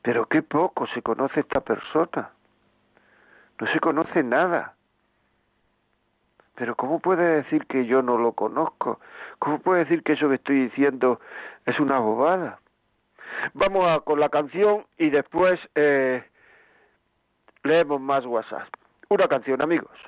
Pero qué poco se conoce esta persona. No se conoce nada. Pero ¿cómo puede decir que yo no lo conozco? ¿Cómo puede decir que eso que estoy diciendo es una bobada? Vamos a, con la canción y después eh, leemos más WhatsApp. Una canción, amigos.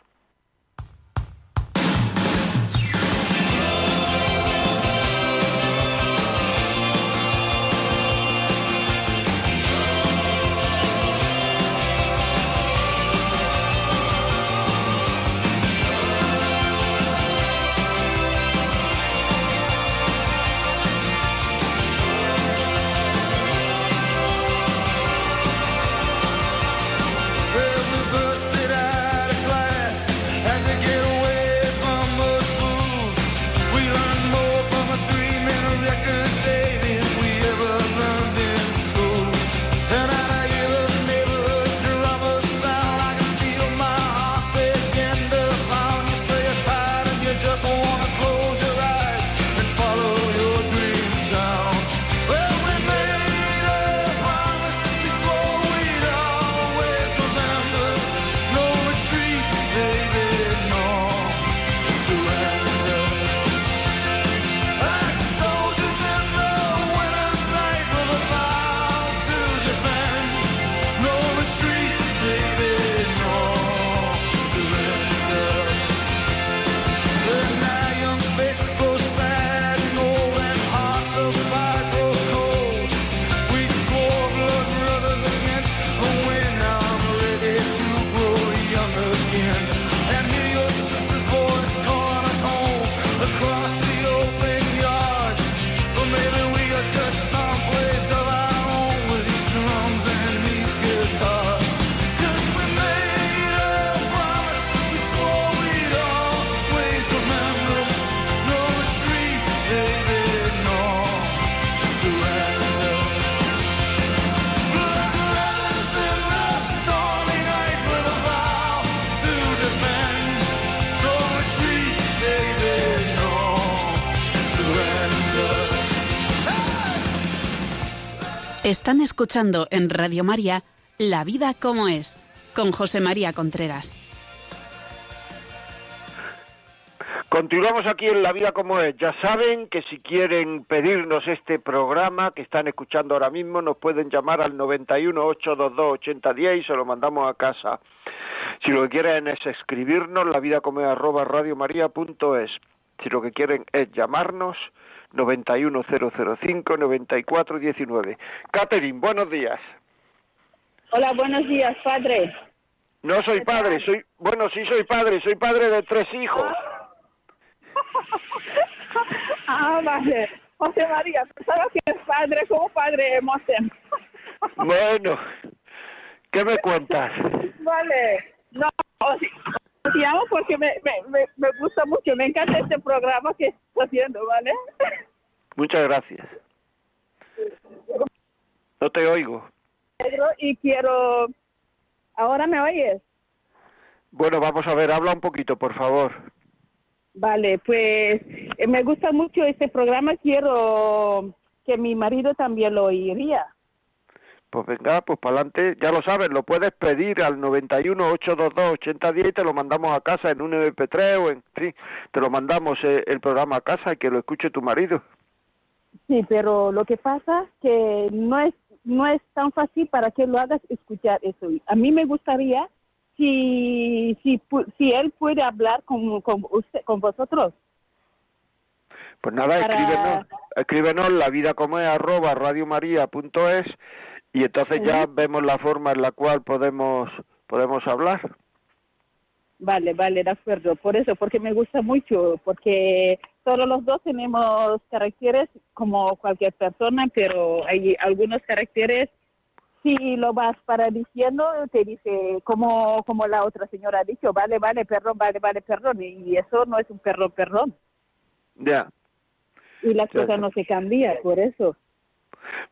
Están escuchando en Radio María La vida como es, con José María Contreras. Continuamos aquí en La Vida como es. Ya saben que si quieren pedirnos este programa que están escuchando ahora mismo, nos pueden llamar al 91 822 8010 y se lo mandamos a casa. Si lo que quieren es escribirnos, la vida como es arroba. Si lo que quieren es llamarnos, 91005-9419. Catherine, buenos días. Hola, buenos días, padre. No soy padre, soy, bueno, sí soy padre, soy padre de tres hijos. *laughs* ah, vale. José María, pensaba que es padre, como padre emoción. bueno, ¿qué me cuentas? *laughs* Vale, no, porque me, me, me, gusta mucho, me encanta este programa que está haciendo, ¿vale? Muchas gracias. No te oigo. Y quiero... ¿Ahora me oyes? Bueno, vamos a ver, habla un poquito, por favor. Vale, pues eh, me gusta mucho este programa, quiero que mi marido también lo oiría. Pues venga, pues para adelante, ya lo sabes, lo puedes pedir al 91 822 8010 y te lo mandamos a casa en un MP3 o en sí, te lo mandamos eh, el programa a casa y que lo escuche tu marido. Sí, pero lo que pasa que no es no es tan fácil para que lo hagas escuchar eso. A mí me gustaría si si si él puede hablar con con usted con vosotros. Pues nada, escríbenos, escríbenos la vida como es arroba radiomaria.es y entonces ya vemos la forma en la cual podemos podemos hablar. Vale, vale, de acuerdo. Por eso, porque me gusta mucho, porque todos los dos tenemos caracteres como cualquier persona, pero hay algunos caracteres, si lo vas para diciendo, te dice como, como la otra señora ha dicho, vale, vale, perdón, vale, vale, perdón, y eso no es un perdón, perdón. Ya. Y las cosas no se cambian, por eso.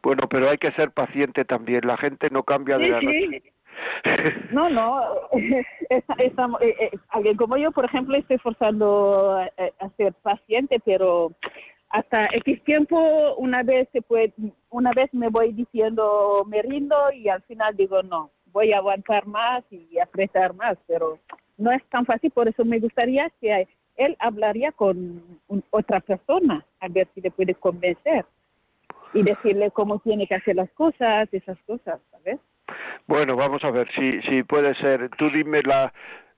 Bueno, pero hay que ser paciente también, la gente no cambia de la noche. *laughs* No, no, *laughs* estamos, eh, eh, alguien como yo, por ejemplo, estoy forzando a, ser paciente, pero hasta X tiempo una vez se puede, una vez me voy diciendo me rindo y al final digo no, voy a aguantar más y apretar más, pero no es tan fácil, por eso me gustaría que él hablaría con otra persona a ver si le puede convencer y decirle cómo tiene que hacer las cosas, esas cosas, ¿sabes? Bueno, vamos a ver si, si puede ser. Tú dime la,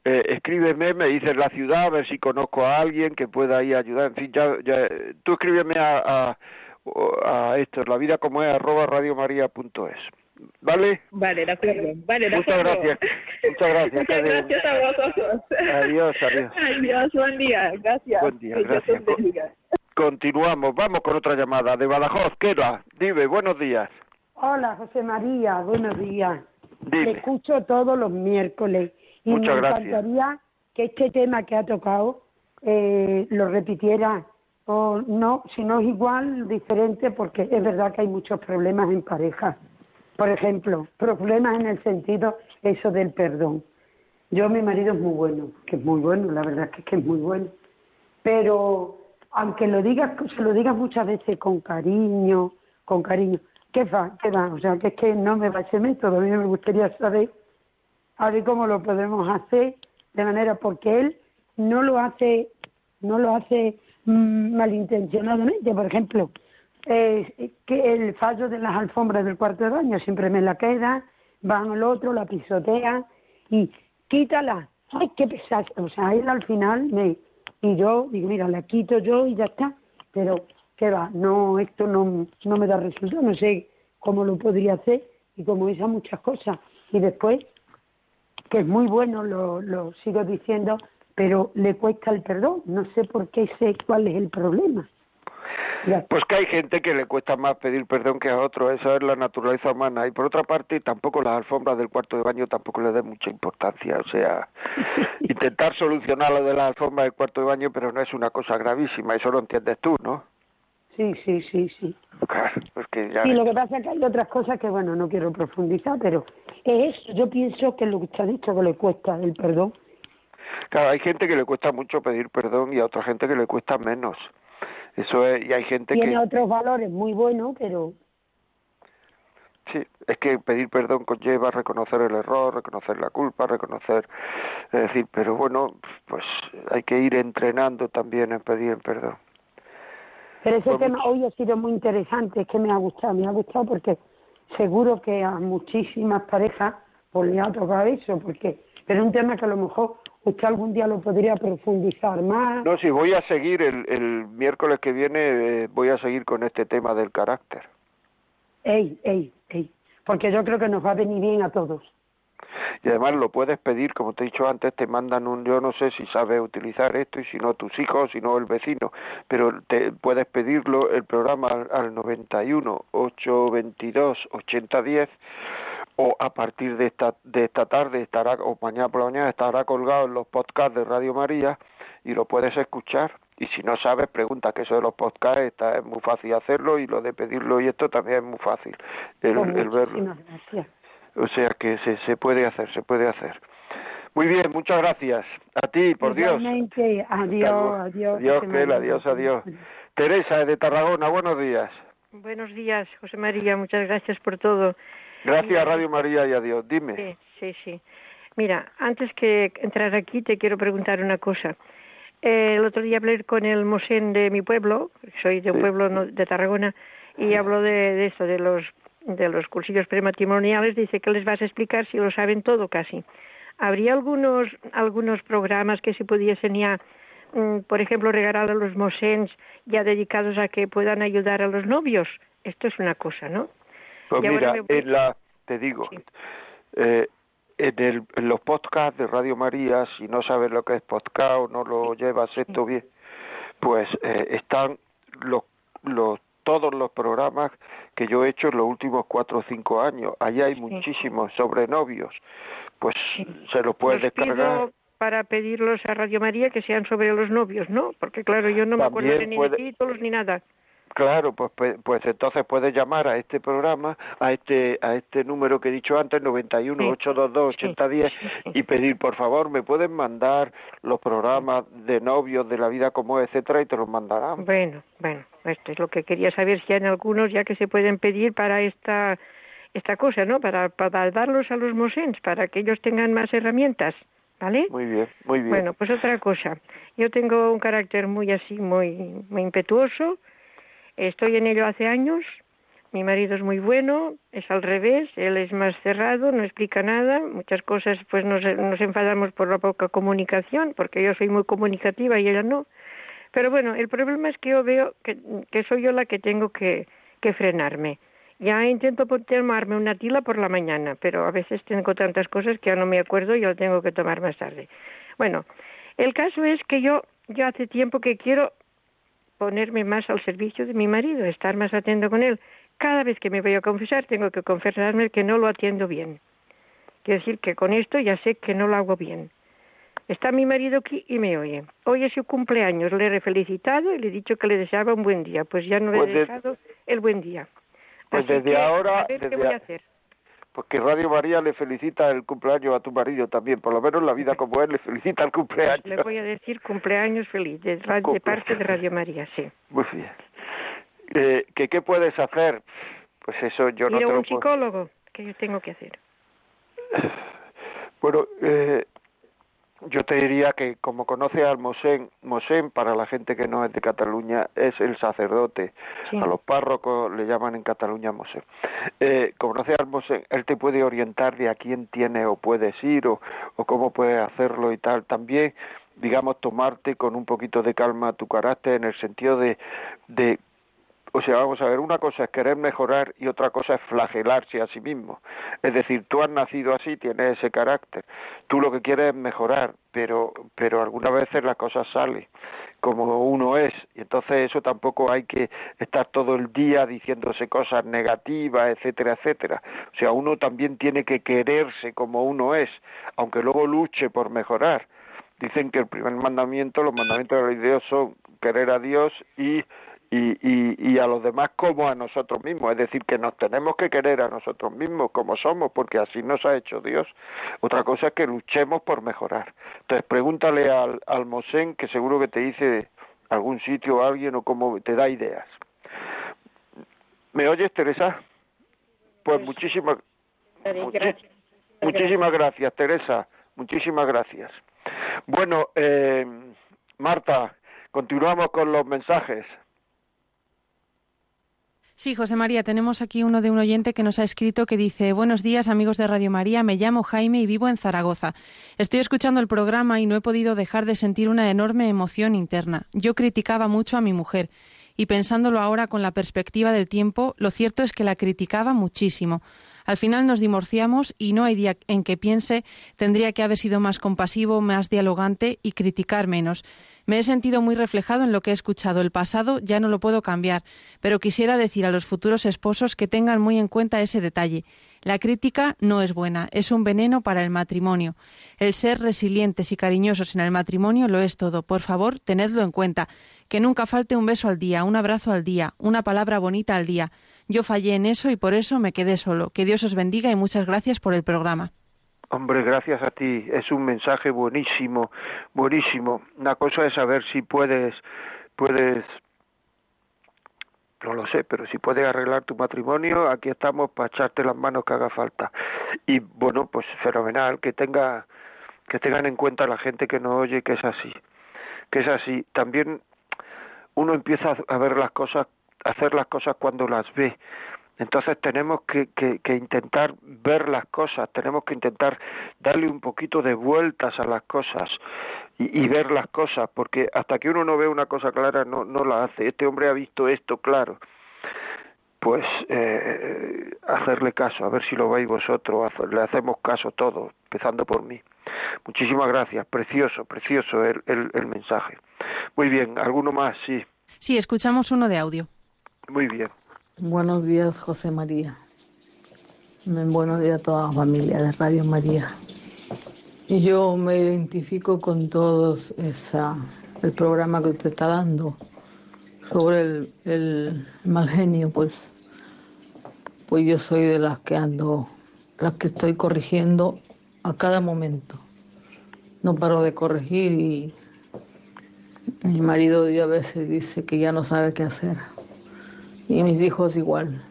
eh, escríbeme, me dices la ciudad, a ver si conozco a alguien que pueda ir a ayudar. En fin, ya, ya tú escríbeme a, a, a esto, la vida como es, arroba radiomaria.es. ¿Vale? Vale, de acuerdo. Vale, de Muchas gracias. Muchas gracias. Muchas *laughs* gracias a vosotros. Adiós, adiós. Adiós, buen día. Gracias. Buen día, gracias. Continuamos. Vamos con otra llamada de Badajoz. Queda. Dime, buenos días. Hola, José María, buenos días. Dime. escucho todos los miércoles y Muchas me gracias. encantaría que este tema que ha tocado eh, lo repitiera o no, si no es igual, diferente, porque es verdad que hay muchos problemas en pareja. Por ejemplo, problemas en el sentido eso del perdón. Yo, mi marido es muy bueno, que es muy bueno, la verdad es que es muy bueno. Pero aunque lo digas, se lo digas muchas veces con cariño, con cariño, ¿qué va? ¿Qué va? O sea, que es que no me va ese método. A mí me gustaría saber a ver cómo lo podemos hacer de manera porque él no lo hace no lo hace mm, malintencionadamente por ejemplo eh, que el fallo de las alfombras del cuarto de baño siempre me la queda van al otro la pisotea y quítala ay qué pesado o sea él al final me y yo digo mira la quito yo y ya está pero qué va no esto no no me da resultado no sé cómo lo podría hacer y como esas muchas cosas y después que es muy bueno, lo, lo sigo diciendo, pero le cuesta el perdón. No sé por qué sé cuál es el problema. Pues que hay gente que le cuesta más pedir perdón que a otros, esa es la naturaleza humana. Y por otra parte, tampoco las alfombras del cuarto de baño tampoco le den mucha importancia. O sea, *laughs* intentar solucionar lo de las alfombras del cuarto de baño, pero no es una cosa gravísima, eso lo entiendes tú, ¿no? Sí, sí, sí, sí. Claro, pues que ya... Y lo que pasa es que hay otras cosas que, bueno, no quiero profundizar, pero es eso. Yo pienso que lo que usted ha dicho que le cuesta el perdón. Claro, hay gente que le cuesta mucho pedir perdón y a otra gente que le cuesta menos. Eso es, y hay gente Tiene que... otros valores muy buenos, pero sí, es que pedir perdón conlleva reconocer el error, reconocer la culpa, reconocer, es decir, pero bueno, pues hay que ir entrenando también en pedir perdón. Pero ese tema hoy ha sido muy interesante, es que me ha gustado, me ha gustado porque seguro que a muchísimas parejas pues le ha tocado eso, porque pero es un tema que a lo mejor usted algún día lo podría profundizar más. No, si voy a seguir el, el miércoles que viene, eh, voy a seguir con este tema del carácter. Ey, ey, ey, porque yo creo que nos va a venir bien a todos. Y además lo puedes pedir, como te he dicho antes, te mandan un, yo no sé si sabes utilizar esto y si no tus hijos, si no el vecino, pero te puedes pedirlo el programa al, al 91 822 8010 o a partir de esta de esta tarde estará o mañana por la mañana estará colgado en los podcasts de Radio María y lo puedes escuchar y si no sabes pregunta que eso de los podcasts está, es muy fácil hacerlo y lo de pedirlo y esto también es muy fácil el, Pues el verlo gracias. o sea que se, se puede hacer se puede hacer muy bien muchas gracias a ti por Dios adiós, adiós. adiós María. adiós adiós Teresa de Tarragona buenos días Buenos días, José María, muchas gracias por todo. Gracias Radio María y a Dios dime Sí, sí, sí. Mira, antes que entrar aquí te quiero preguntar una cosa. Eh, el otro día hablé con el mosén de mi pueblo, soy de un Sí. pueblo no- de Tarragona, y habló de, de eso, de los de los cursillos prematrimoniales, dice que les vas a explicar si lo saben todo casi. ¿Habría algunos algunos programas que se pudiesen ya, mm, por ejemplo, regalar a los moséns ya dedicados a que puedan ayudar a los novios? Esto es una cosa, ¿no? Pues mira, me en la, te digo, Sí. eh, en, el, en los podcasts de Radio María, si no sabes lo que es podcast o no lo llevas esto bien, pues eh, están los, los todos los programas que yo he hecho en los últimos cuatro o cinco años. Allá hay muchísimos sobre novios. Pues se los puedes Los descargar. pido para pedirlos a Radio María que sean sobre los novios, ¿no? Porque claro, yo no me acuerdo de ni puede- de títulos ni nada. Claro, pues, pues pues entonces puedes llamar a este programa, a este a este número que he dicho antes, 91 Sí, 822 8010 sí, sí. *laughs* y pedir, por favor, me pueden mandar los programas de novios, de la vida como es, etcétera, y te los mandarán. Bueno, bueno, esto es lo que quería saber si hay algunos ya que se pueden pedir para esta esta cosa, ¿no? Para, para darlos a los mosens, para que ellos tengan más herramientas, ¿vale? Muy bien, muy bien. Bueno, pues otra cosa. Yo tengo un carácter muy así, muy, muy impetuoso. Estoy en ello hace años. Mi marido es muy bueno, es al revés. Él es más cerrado, no explica nada. Muchas cosas, pues nos, nos enfadamos por la poca comunicación, porque yo soy muy comunicativa y ella no. Pero bueno, el problema es que yo veo que, soy yo la que tengo que, que frenarme. Ya intento tomarme una tila por la mañana, pero a veces tengo tantas cosas que ya no me acuerdo y lo tengo que tomar más tarde. Bueno, el caso es que yo, yo hace tiempo que quiero ponerme más al servicio de mi marido, estar más atento con él. Cada vez que me voy a confesar, tengo que confesarme que no lo atiendo bien. Quiero decir que con esto ya sé que no lo hago bien. Está mi marido aquí y me oye. Hoy es su cumpleaños, le he felicitado y le he dicho que le deseaba un buen día. Pues ya no le Pues he de- dejado el buen día. Pues Así desde que, ahora- a ver qué desde voy a hacer. Porque Radio María le felicita el cumpleaños a tu marido también, por lo menos la vida como es le felicita el cumpleaños. Le voy a decir cumpleaños feliz de, de parte de Radio María, sí. Muy bien. Eh, ¿que ¿Qué puedes hacer? Pues eso yo no Ir te a lo un puedo- psicólogo, ¿qué yo tengo que hacer? Bueno, eh, yo te diría que como conoce al Mosén, Mosén para la gente que no es de Cataluña es el sacerdote. Sí. A los párrocos le llaman en Cataluña Mosén. Eh, conoce al Mosén, él te puede orientar de a quién tienes o puedes ir o, o cómo puedes hacerlo y tal. También, digamos, tomarte con un poquito de calma tu carácter en el sentido de, de o sea, vamos a ver, una cosa es querer mejorar y otra cosa es flagelarse a sí mismo. Es decir, tú has nacido así, tienes ese carácter. Tú lo que quieres es mejorar, pero, pero algunas veces las cosas salen como uno es. Y entonces eso tampoco hay que estar todo el día diciéndose cosas negativas, etcétera, etcétera. O sea, uno también tiene que quererse como uno es, aunque luego luche por mejorar. Dicen que el primer mandamiento, los mandamientos de Dios son querer a Dios y y, y, y a los demás como a nosotros mismos, es decir, que nos tenemos que querer a nosotros mismos como somos, porque así nos ha hecho Dios. Otra cosa es que luchemos por mejorar. Entonces, pregúntale al, al Mosén, que seguro que te dice algún sitio o alguien o cómo te da ideas. ¿Me oyes, Teresa? pues muchísimas gracias. muchísimas gracias, Teresa. Muchísimas gracias. Bueno, eh, Marta, continuamos con los mensajes. Sí, José María, tenemos aquí uno de un oyente que nos ha escrito que dice, buenos días amigos de Radio María, me llamo Jaime y vivo en Zaragoza. Estoy escuchando el programa y no he podido dejar de sentir una enorme emoción interna. Yo criticaba mucho a mi mujer y pensándolo ahora con la perspectiva del tiempo, lo cierto es que la criticaba muchísimo. Al final nos divorciamos y no hay día en que piense tendría que haber sido más compasivo, más dialogante y criticar menos. Me he sentido muy reflejado en lo que he escuchado. El pasado ya no lo puedo cambiar, pero quisiera decir a los futuros esposos que tengan muy en cuenta ese detalle. La crítica no es buena, es un veneno para el matrimonio. El ser resilientes y cariñosos en el matrimonio lo es todo. Por favor, tenedlo en cuenta. Que nunca falte un beso al día, un abrazo al día, una palabra bonita al día. Yo fallé en eso y por eso me quedé solo. Que Dios os bendiga y muchas gracias por el programa. Hombre, gracias a ti. Es un mensaje buenísimo, buenísimo. Una cosa es saber si puedes, puedes, no lo sé, pero si puedes arreglar tu matrimonio, aquí estamos para echarte las manos que haga falta. Y bueno, pues fenomenal, que tenga, que tengan en cuenta la gente que no oye que es así, que es así. También uno empieza a ver las cosas hacer las cosas cuando las ve. Entonces tenemos que, que, intentar ver las cosas, tenemos que intentar darle un poquito de vueltas a las cosas y, ver las cosas, porque hasta que uno no ve una cosa clara no, no la hace. Este hombre ha visto esto claro. Pues eh, hacerle caso, a ver si lo veis vosotros, le hacemos caso todos, empezando por mí. Muchísimas gracias, precioso, precioso el, el, el mensaje. Muy bien, ¿alguno más? Sí. Sí, escuchamos uno de audio. Muy bien. Buenos días, José María. Buenos días a toda la familia de Radio María. Y yo me identifico con todos esa, el programa que usted está dando sobre el, el mal genio, pues, pues yo soy de las que ando, las que estoy corrigiendo a cada momento. No paro de corregir y mi marido a veces dice que ya no sabe qué hacer y mis hijos igual.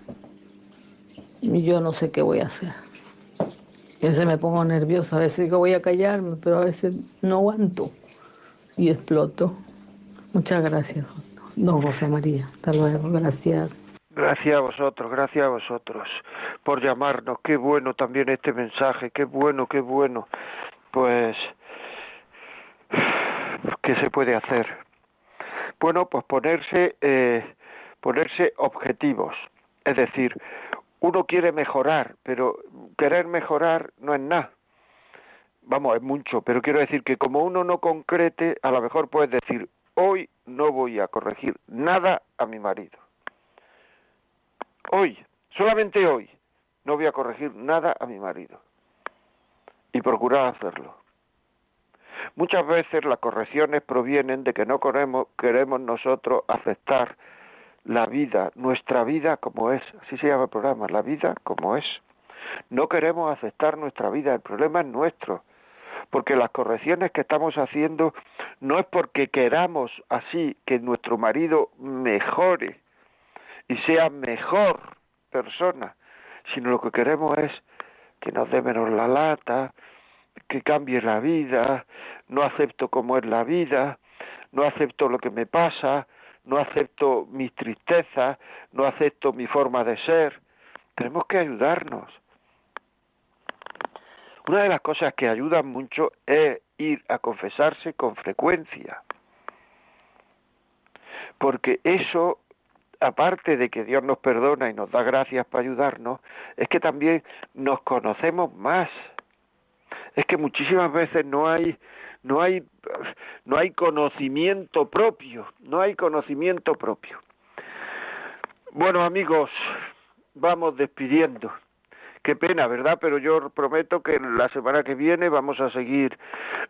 Y yo no sé qué voy a hacer. Y a veces me pongo nerviosa, a veces digo voy a callarme, pero a veces no aguanto y exploto. Muchas gracias, don José María. Hasta luego, gracias. Gracias a vosotros, gracias a vosotros por llamarnos. Qué bueno también este mensaje, qué bueno, qué bueno. Pues, ¿qué se puede hacer? Bueno, pues ponerse eh, ponerse objetivos. Es decir, uno quiere mejorar, pero querer mejorar no es nada. Vamos, es mucho, pero quiero decir que como uno no concrete, a lo mejor puedes decir, hoy no voy a corregir nada a mi marido. Hoy, solamente hoy, no voy a corregir nada a mi marido. Y procurar hacerlo. Muchas veces las correcciones provienen de que no queremos, queremos nosotros aceptar la vida, nuestra vida como es, así se llama el programa, la vida como es. No queremos aceptar nuestra vida, el problema es nuestro, porque las correcciones que estamos haciendo no es porque queramos así que nuestro marido mejore y sea mejor persona, sino lo que queremos es que nos dé menos la lata, que cambie la vida, no acepto cómo es la vida, no acepto lo que me pasa, no acepto mis tristezas, no acepto mi forma de ser. Tenemos que ayudarnos. Una de las cosas que ayudan mucho es ir a confesarse con frecuencia. Porque eso, aparte de que Dios nos perdona y nos da gracias para ayudarnos, es que también nos conocemos más. Es que muchísimas veces no hay no hay, no hay conocimiento propio, no hay conocimiento propio. Bueno amigos, vamos despidiendo. Qué pena, ¿verdad? Pero yo prometo que la semana que viene vamos a seguir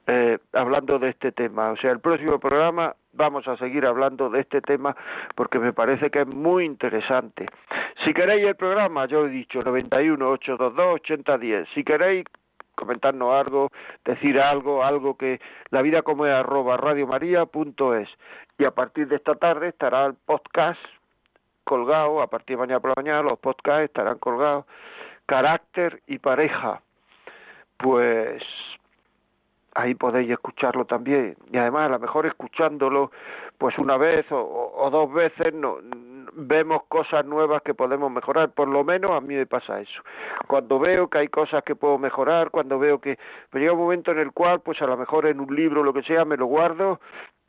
eh, hablando de este tema. O sea, el próximo programa vamos a seguir hablando de este tema porque me parece que es muy interesante. Si queréis el programa, yo he dicho 91 822 8010. Si queréis comentarnos algo, decir algo, algo que la vida como es arroba radiomaria.es y a partir de esta tarde estará el podcast colgado, a partir de mañana por la mañana los podcasts estarán colgados carácter y pareja, pues ahí podéis escucharlo también. Y además, a lo mejor escuchándolo, pues una vez o, dos veces, no, vemos cosas nuevas que podemos mejorar. Por lo menos a mí me pasa eso. Cuando veo que hay cosas que puedo mejorar, cuando veo que pero llega un momento en el cual, pues a lo mejor en un libro lo que sea, me lo guardo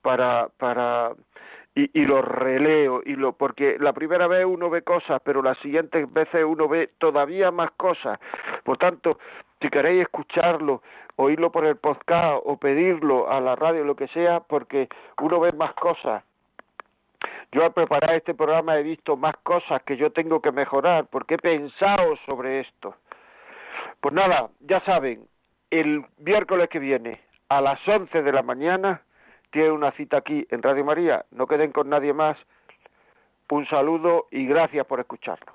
para para y, y, lo releo y lo porque la primera vez uno ve cosas pero las siguientes veces uno ve todavía más cosas por tanto si queréis escucharlo oírlo por el podcast o pedirlo a la radio lo que sea porque uno ve más cosas yo al preparar este programa he visto más cosas que yo tengo que mejorar porque he pensado sobre esto pues nada ya saben el miércoles que viene a las 11 de la mañana tiene una cita aquí en Radio María. No queden con nadie más. Un saludo y gracias por escucharnos.